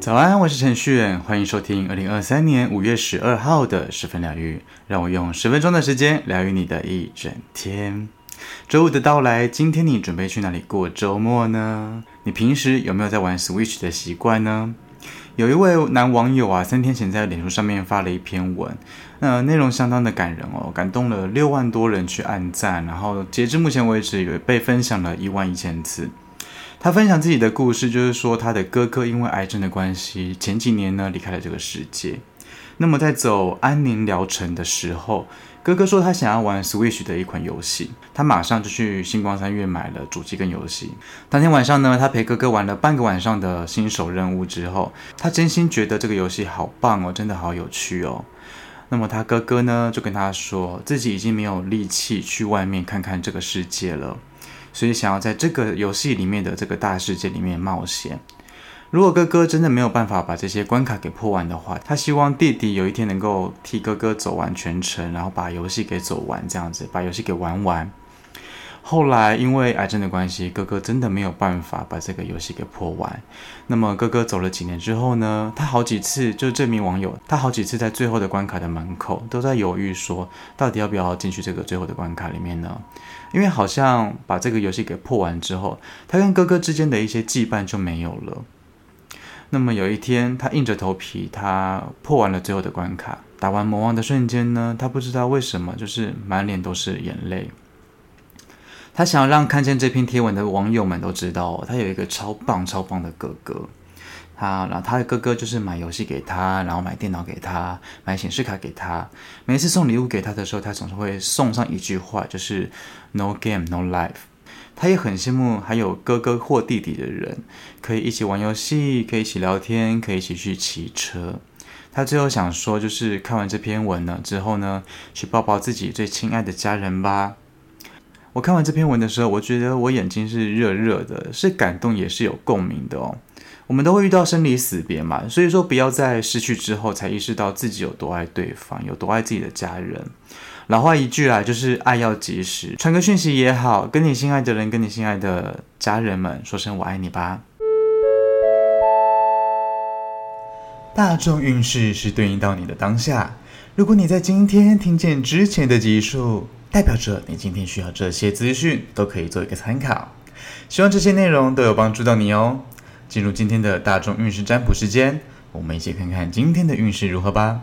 早安，我是陈旭，欢迎收听二零二三年五月十二号的十分疗愈。让我用十分钟的时间疗愈你的一整天。周五的到来，今天你准备去哪里过周末呢？你平时有没有在玩 Switch 的习惯呢？有一位男网友啊，三天前在脸书上面发了一篇文，那内容相当的感人哦，感动了六万多人去按赞，然后截至目前为止，有被分享了一万一千次。他分享自己的故事，就是说他的哥哥因为癌症的关系，前几年呢离开了这个世界。那么在走安宁疗程的时候，哥哥说他想要玩 Switch 的一款游戏，他马上就去星光三月买了主机跟游戏。当天晚上呢，他陪哥哥玩了半个晚上的新手任务之后，他真心觉得这个游戏好棒哦，真的好有趣哦。那么他哥哥呢就跟他说，自己已经没有力气去外面看看这个世界了。所以想要在这个游戏里面的这个大世界里面冒险。如果哥哥真的没有办法把这些关卡给破完的话，他希望弟弟有一天能够替哥哥走完全程，然后把游戏给走完，这样子把游戏给玩完。后来因为癌症的关系，哥哥真的没有办法把这个游戏给破完。那么哥哥走了几年之后呢，他好几次就这名网友，他好几次在最后的关卡的门口都在犹豫，说到底要不要进去这个最后的关卡里面呢？因为好像把这个游戏给破完之后，他跟哥哥之间的一些羁绊就没有了。那么有一天，他硬着头皮，他破完了最后的关卡，打完魔王的瞬间呢，他不知道为什么，就是满脸都是眼泪。他想要让看见这篇贴文的网友们都知道，他有一个超棒超棒的哥哥。他，然后他的哥哥就是买游戏给他，然后买电脑给他，买显示卡给他。每次送礼物给他的时候，他总是会送上一句话，就是 “No game, no life”。他也很羡慕还有哥哥或弟弟的人，可以一起玩游戏，可以一起聊天，可以一起去骑车。他最后想说，就是看完这篇文了之后呢，去抱抱自己最亲爱的家人吧。我看完这篇文的时候，我觉得我眼睛是热热的，是感动也是有共鸣的哦。我们都会遇到生离死别嘛，所以说不要在失去之后才意识到自己有多爱对方，有多爱自己的家人。老话一句啦，就是爱要及时，传个讯息也好，跟你心爱的人，跟你心爱的家人们说声我爱你吧。大众运势是对应到你的当下，如果你在今天听见之前的集数，代表着你今天需要这些资讯，都可以做一个参考。希望这些内容都有帮助到你哦。进入今天的大众运势占卜时间，我们一起看看今天的运势如何吧。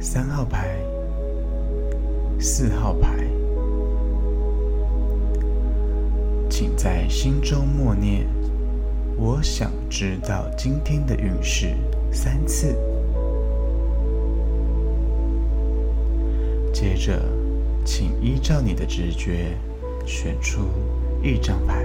三号牌、四号牌。请在心中默念：“我想知道今天的运势”三次。接着，请依照你的直觉。选出一张牌。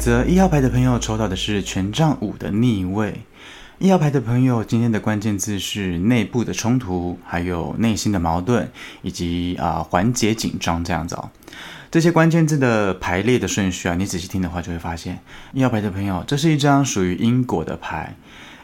择一号牌的朋友抽到的是权杖五的逆位。一号牌的朋友，今天的关键字是内部的冲突，还有内心的矛盾，以及啊缓解紧张这样子哦。这些关键字的排列的顺序啊，你仔细听的话就会发现，一号牌的朋友，这是一张属于因果的牌。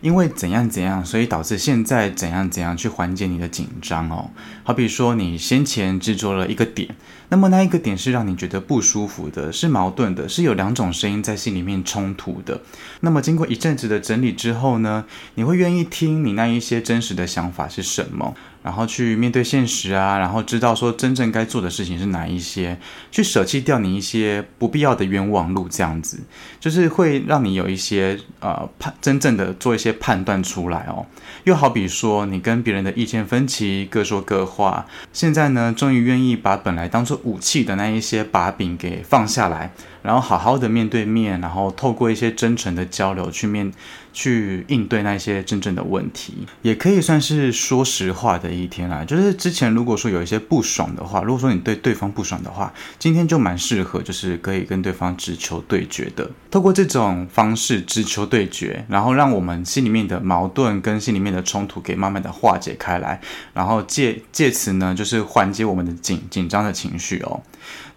因为怎样怎样，所以导致现在怎样怎样去缓解你的紧张哦。好比说，你先前制作了一个点，那么那一个点是让你觉得不舒服的，是矛盾的，是有两种声音在心里面冲突的。那么经过一阵子的整理之后呢，你会愿意听你那一些真实的想法是什么？然后去面对现实啊，然后知道说真正该做的事情是哪一些，去舍弃掉你一些不必要的冤枉路，这样子就是会让你有一些呃判真正的做一些判断出来哦。又好比说你跟别人的意见分歧，各说各话，现在呢终于愿意把本来当做武器的那一些把柄给放下来。然后好好的面对面，然后透过一些真诚的交流去面去应对那些真正的问题，也可以算是说实话的一天啦。就是之前如果说有一些不爽的话，如果说你对对方不爽的话，今天就蛮适合，就是可以跟对方直球对决的。透过这种方式直球对决，然后让我们心里面的矛盾跟心里面的冲突给慢慢的化解开来，然后借借此呢，就是缓解我们的紧紧张的情绪哦。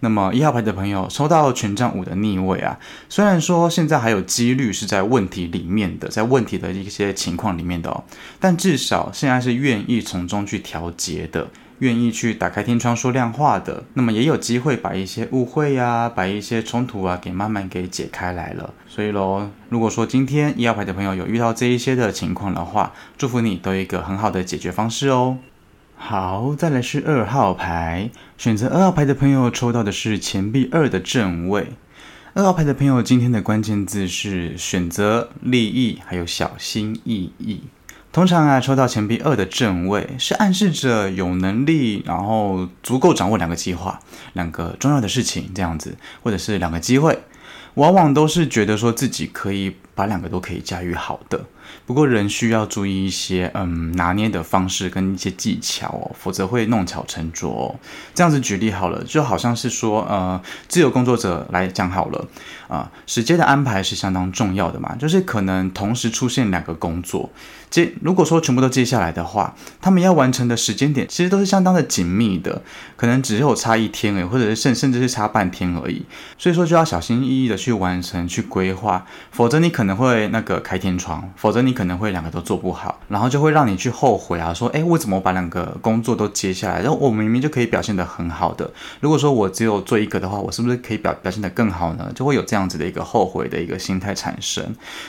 那么一号牌的朋友抽到权杖五的逆位啊，虽然说现在还有几率是在问题里面的，在问题的一些情况里面的哦，但至少现在是愿意从中去调节的，愿意去打开天窗说亮话的，那么也有机会把一些误会呀，把一些冲突啊给慢慢给解开来了。所以喽，如果说今天一号牌的朋友有遇到这一些的情况的话，祝福你都有一个很好的解决方式哦。好，再来是二号牌，选择二号牌的朋友抽到的是钱币二的正位。二号牌的朋友，今天的关键字是选择、利益，还有小心翼翼。通常啊，抽到钱币二的正位，是暗示着有能力，然后足够掌握两个计划、两个重要的事情这样子，或者是两个机会，往往都是觉得说自己可以把两个都可以驾驭好的。不过人需要注意一些，嗯，拿捏的方式跟一些技巧哦，否则会弄巧成拙哦。这样子举例好了，就好像是说，呃，自由工作者来讲好了，啊、时间的安排是相当重要的嘛，就是可能同时出现两个工作，接如果说全部都接下来的话，他们要完成的时间点其实都是相当的紧密的，可能只有差一天而已，或者是甚甚至是差半天而已，所以说就要小心翼翼的去完成、去规划，否则你可能会那个开天窗，否则。你可能会两个都做不好，然后就会让你去后悔啊，说，哎，我怎么把两个工作都接下来？然后我明明就可以表现得很好的，如果说我只有做一个的话，我是不是可以表表现得更好呢？就会有这样子的一个后悔的一个心态产生。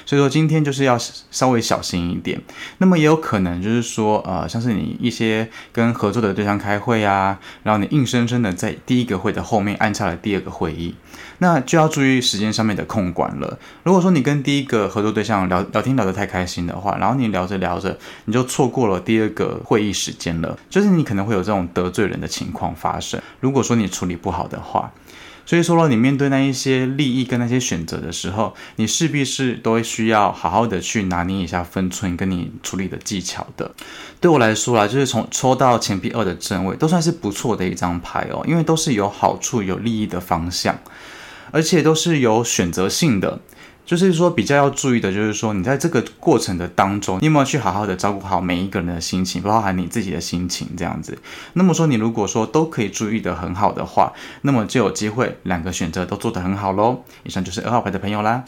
所以说今天就是要稍微小心一点。那么也有可能就是说，呃，像是你一些跟合作的对象开会啊，然后你硬生生的在第一个会的后面按下了第二个会议，那就要注意时间上面的控管了。如果说你跟第一个合作对象聊聊天聊得太开，开心的话，然后你聊着聊着，你就错过了第二个会议时间了，就是你可能会有这种得罪人的情况发生。如果说你处理不好的话，所以说了，你面对那一些利益跟那些选择的时候，你势必是都会需要好好的去拿捏一下分寸，跟你处理的技巧的。对我来说啦，就是从抽到钱币二的正位，都算是不错的一张牌哦，因为都是有好处、有利益的方向，而且都是有选择性的。就是说，比较要注意的，就是说，你在这个过程的当中，你有没有去好好的照顾好每一个人的心情，包含你自己的心情这样子。那么说，你如果说都可以注意得很好的话，那么就有机会两个选择都做得很好喽。以上就是二号牌的朋友啦。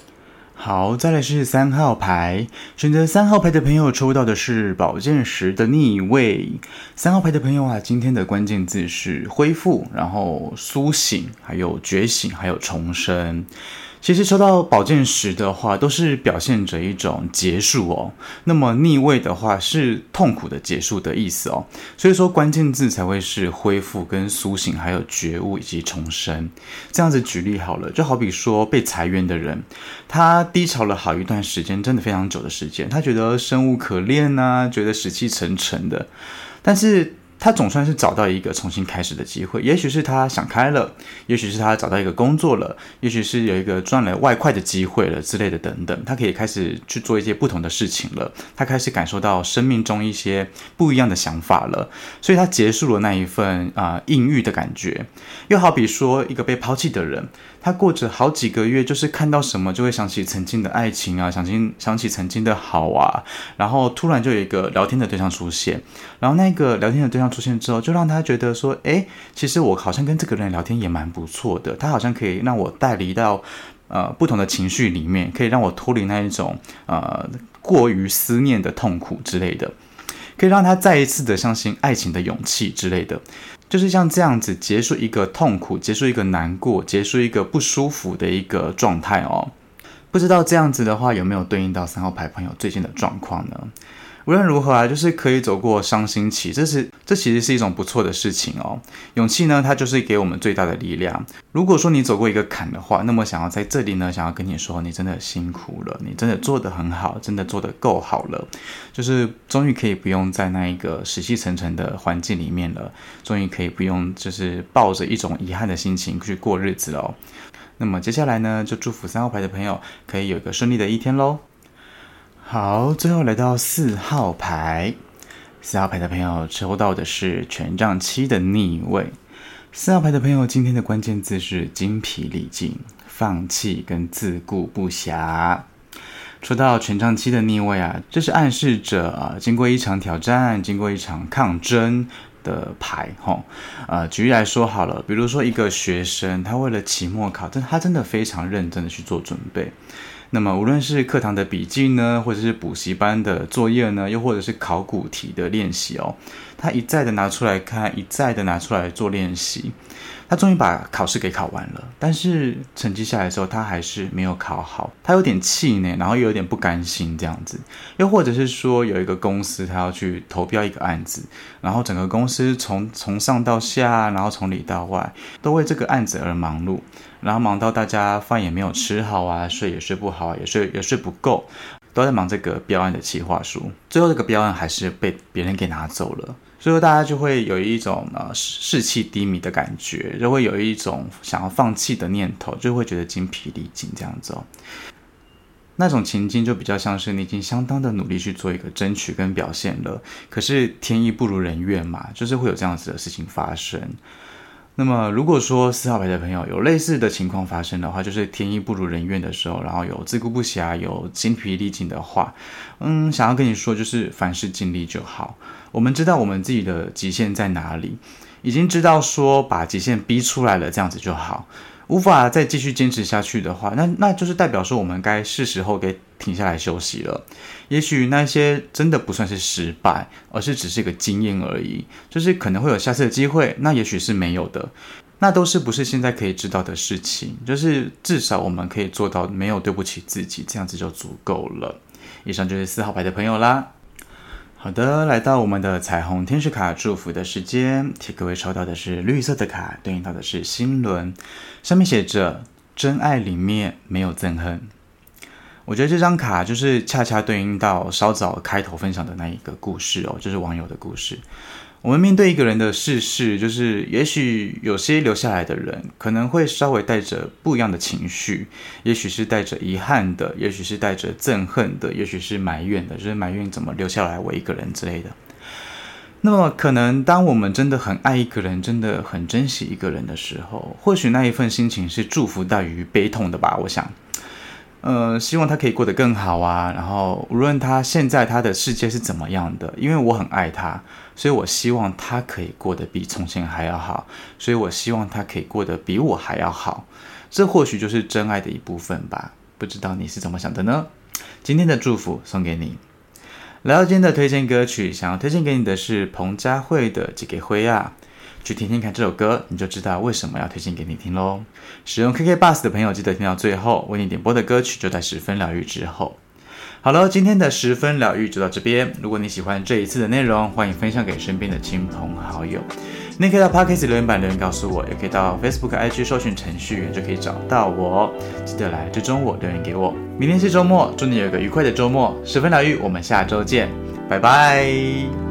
好，再来是三号牌，选择三号牌的朋友抽到的是宝剑十的逆位。三号牌的朋友啊，今天的关键字是恢复，然后苏醒，还有觉醒，还有重生。其实抽到宝剑十的话，都是表现着一种结束哦。那么逆位的话，是痛苦的结束的意思哦。所以说关键字才会是恢复、跟苏醒，还有觉悟以及重生。这样子举例好了，就好比说被裁员的人，他低潮了好一段时间，真的非常久的时间，他觉得生无可恋呐、啊，觉得死气沉沉的，但是。他总算是找到一个重新开始的机会，也许是他想开了，也许是他找到一个工作了，也许是有一个赚了外快的机会了之类的等等，他可以开始去做一些不同的事情了，他开始感受到生命中一些不一样的想法了，所以他结束了那一份啊抑郁的感觉，又好比说一个被抛弃的人。他过着好几个月，就是看到什么就会想起曾经的爱情啊，想起想起曾经的好啊，然后突然就有一个聊天的对象出现，然后那个聊天的对象出现之后，就让他觉得说，诶，其实我好像跟这个人聊天也蛮不错的，他好像可以让我带离到呃不同的情绪里面，可以让我脱离那一种呃过于思念的痛苦之类的，可以让他再一次的相信爱情的勇气之类的。就是像这样子结束一个痛苦，结束一个难过，结束一个不舒服的一个状态哦。不知道这样子的话有没有对应到三号牌朋友最近的状况呢？无论如何啊，就是可以走过伤心期，这是这其实是一种不错的事情哦。勇气呢，它就是给我们最大的力量。如果说你走过一个坎的话，那么想要在这里呢，想要跟你说，你真的辛苦了，你真的做得很好，真的做得够好了，就是终于可以不用在那一个死气沉沉的环境里面了，终于可以不用就是抱着一种遗憾的心情去过日子了哦。那么接下来呢，就祝福三号牌的朋友可以有一个顺利的一天喽。好，最后来到四号牌，四号牌的朋友抽到的是权杖七的逆位。四号牌的朋友，今天的关键字是精疲力尽、放弃跟自顾不暇。抽到权杖七的逆位啊，这是暗示着啊，经过一场挑战，经过一场抗争的牌哈。呃，举例来说好了，比如说一个学生，他为了期末考，但他真的非常认真的去做准备。那么，无论是课堂的笔记呢，或者是补习班的作业呢，又或者是考古题的练习哦，他一再的拿出来看，一再的拿出来做练习。他终于把考试给考完了，但是成绩下来之后，他还是没有考好，他有点气馁，然后又有点不甘心这样子。又或者是说，有一个公司他要去投标一个案子，然后整个公司从从上到下，然后从里到外，都为这个案子而忙碌。然后忙到大家饭也没有吃好啊，睡也睡不好，也睡也睡不够，都在忙这个标案的企划书。最后这个标案还是被别人给拿走了，所以说大家就会有一种呃士气低迷的感觉，就会有一种想要放弃的念头，就会觉得精疲力尽这样子哦。那种情境就比较像是你已经相当的努力去做一个争取跟表现了，可是天意不如人愿嘛，就是会有这样子的事情发生。那么，如果说四号牌的朋友有类似的情况发生的话，就是天意不如人愿的时候，然后有自顾不暇、有精疲力尽的话，嗯，想要跟你说，就是凡事尽力就好。我们知道我们自己的极限在哪里，已经知道说把极限逼出来了，这样子就好。无法再继续坚持下去的话，那那就是代表说我们该是时候给停下来休息了。也许那些真的不算是失败，而是只是一个经验而已。就是可能会有下次的机会，那也许是没有的，那都是不是现在可以知道的事情。就是至少我们可以做到没有对不起自己，这样子就足够了。以上就是四号牌的朋友啦。好的，来到我们的彩虹天使卡祝福的时间，替各位抽到的是绿色的卡，对应到的是心轮，上面写着“真爱里面没有憎恨”。我觉得这张卡就是恰恰对应到稍早开头分享的那一个故事哦，就是网友的故事。我们面对一个人的逝世，就是也许有些留下来的人可能会稍微带着不一样的情绪，也许是带着遗憾的，也许是带着憎恨的，也许是埋怨的，就是埋怨怎么留下来我一个人之类的。那么，可能当我们真的很爱一个人，真的很珍惜一个人的时候，或许那一份心情是祝福大于悲痛的吧，我想。呃，希望他可以过得更好啊。然后，无论他现在他的世界是怎么样的，因为我很爱他，所以我希望他可以过得比从前还要好。所以我希望他可以过得比我还要好。这或许就是真爱的一部分吧。不知道你是怎么想的呢？今天的祝福送给你。来到今天的推荐歌曲，想要推荐给你的是彭佳慧的《寄给灰亚》。去听听看这首歌，你就知道为什么要推荐给你听喽。使用 KK Bus 的朋友，记得听到最后，为你点播的歌曲就在十分疗愈之后。好了，今天的十分疗愈就到这边。如果你喜欢这一次的内容，欢迎分享给身边的亲朋好友。你可以到 Podcast 留言板留言告诉我，也可以到 Facebook IG 搜寻程序员就可以找到我。记得来追踪我，留言给我。明天是周末，祝你有个愉快的周末。十分疗愈，我们下周见，拜拜。